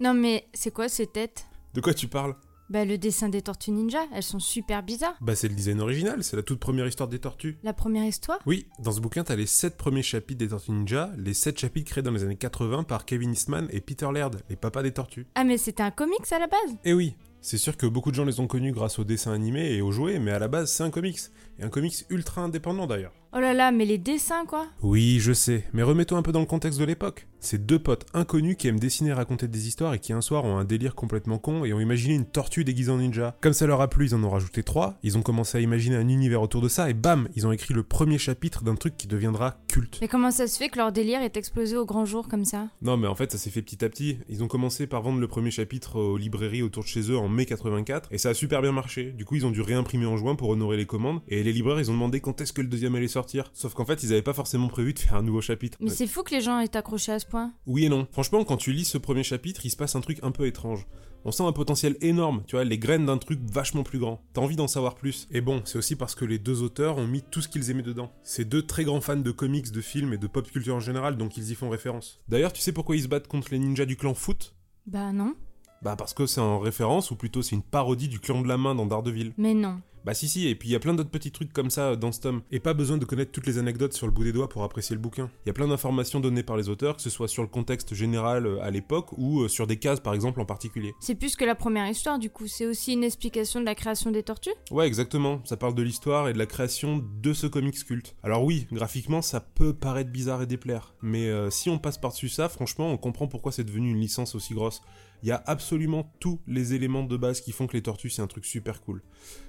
Non mais c'est quoi ces têtes? De quoi tu parles? Bah le dessin des tortues ninja, elles sont super bizarres. Bah c'est le design original, c'est la toute première histoire des tortues. La première histoire? Oui, dans ce bouquin, t'as les 7 premiers chapitres des Tortues Ninja, les 7 chapitres créés dans les années 80 par Kevin Eastman et Peter Laird, les papas des tortues. Ah mais c'était un comics à la base? Et oui, c'est sûr que beaucoup de gens les ont connus grâce aux dessins animés et aux jouets, mais à la base c'est un comics, et un comics ultra indépendant d'ailleurs. Oh là là, mais les dessins quoi Oui, je sais, mais remettons un peu dans le contexte de l'époque. C'est deux potes inconnus qui aiment dessiner et raconter des histoires et qui un soir ont un délire complètement con et ont imaginé une tortue déguisée en ninja. Comme ça leur a plu, ils en ont rajouté trois, ils ont commencé à imaginer un univers autour de ça et bam, ils ont écrit le premier chapitre d'un truc qui deviendra culte. Mais comment ça se fait que leur délire est explosé au grand jour comme ça? Non, mais en fait, ça s'est fait petit à petit. Ils ont commencé par vendre le premier chapitre aux librairies autour de chez eux en mai 84, et ça a super bien marché. Du coup, ils ont dû réimprimer en juin pour honorer les commandes, et les libraires, ils ont demandé quand est-ce que le deuxième allait sortir. Sauf qu'en fait, ils avaient pas forcément prévu de faire un nouveau chapitre. Mais c'est fou que les gens aient accroché à ce point. Oui et non. Franchement, quand tu lis ce premier chapitre, il se passe un truc un peu étrange. On sent un potentiel énorme, tu vois, les graines d'un truc vachement plus grand. T'as envie d'en savoir plus. Et bon, c'est aussi parce que les deux auteurs ont mis tout ce qu'ils aimaient dedans. C'est deux très grands fans de comics, de films et de pop culture en général, donc ils y font référence. D'ailleurs, tu sais pourquoi ils se battent contre les ninjas du clan Foot? Bah non. Bah parce que c'est en référence, ou plutôt c'est une parodie du clan de la main dans Daredevil. Mais non. Bah si si, et puis il y a plein d'autres petits trucs comme ça dans ce tome. Et pas besoin de connaître toutes les anecdotes sur le bout des doigts pour apprécier le bouquin. Il y a plein d'informations données par les auteurs, que ce soit sur le contexte général euh, à l'époque, ou euh, sur des cases par exemple en particulier. C'est plus que la première histoire du coup, c'est aussi une explication de la création des tortues? Ouais, exactement. Ça parle de l'histoire et de la création de ce comics culte. Alors oui, graphiquement, ça peut paraître bizarre et déplaire. Mais euh, si on passe par-dessus ça, franchement, on comprend pourquoi c'est devenu une licence aussi grosse. Il y a absolument tous les éléments de base qui font que les tortues, c'est un truc super cool.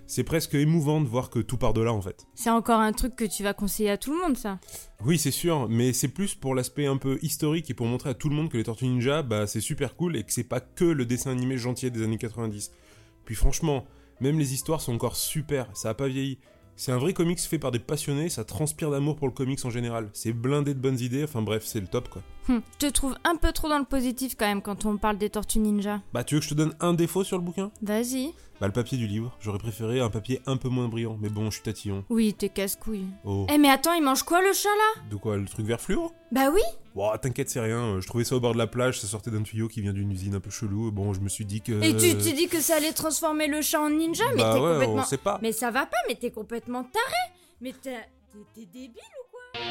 C'est presque émouvant de voir que tout part de là, en fait. C'est encore un truc que tu vas conseiller à tout le monde ça. Oui, c'est sûr, mais c'est plus pour l'aspect un peu historique et pour montrer à tout le monde que les Tortues Ninja, bah, c'est super cool et que c'est pas que le dessin animé gentil des années 90. Puis franchement, même les histoires sont encore super, ça a pas vieilli. C'est un vrai comics fait par des passionnés, ça transpire d'amour pour le comics en général. C'est blindé de bonnes idées, enfin bref, c'est le top quoi. Hum, je te trouve un peu trop dans le positif quand même quand on parle des tortues ninja. Bah tu veux que je te donne un défaut sur le bouquin? Vas-y. Bah le papier du livre, j'aurais préféré un papier un peu moins brillant, mais bon, je suis tatillon. Oui, t'es casse-couille. Oh. Eh mais attends, il mange quoi le chat là? De quoi, le truc vert fluo? Bah oui Bon, t'inquiète, c'est rien, euh, je trouvais ça au bord de la plage, ça sortait d'un tuyau qui vient d'une usine un peu chelou, bon, je me suis dit que... Et tu t'es dit que ça allait transformer le chat en ninja Mais Bah t'es ouais, complètement... on sait pas. Mais ça va pas, mais t'es complètement taré Mais t'es débile ou quoi?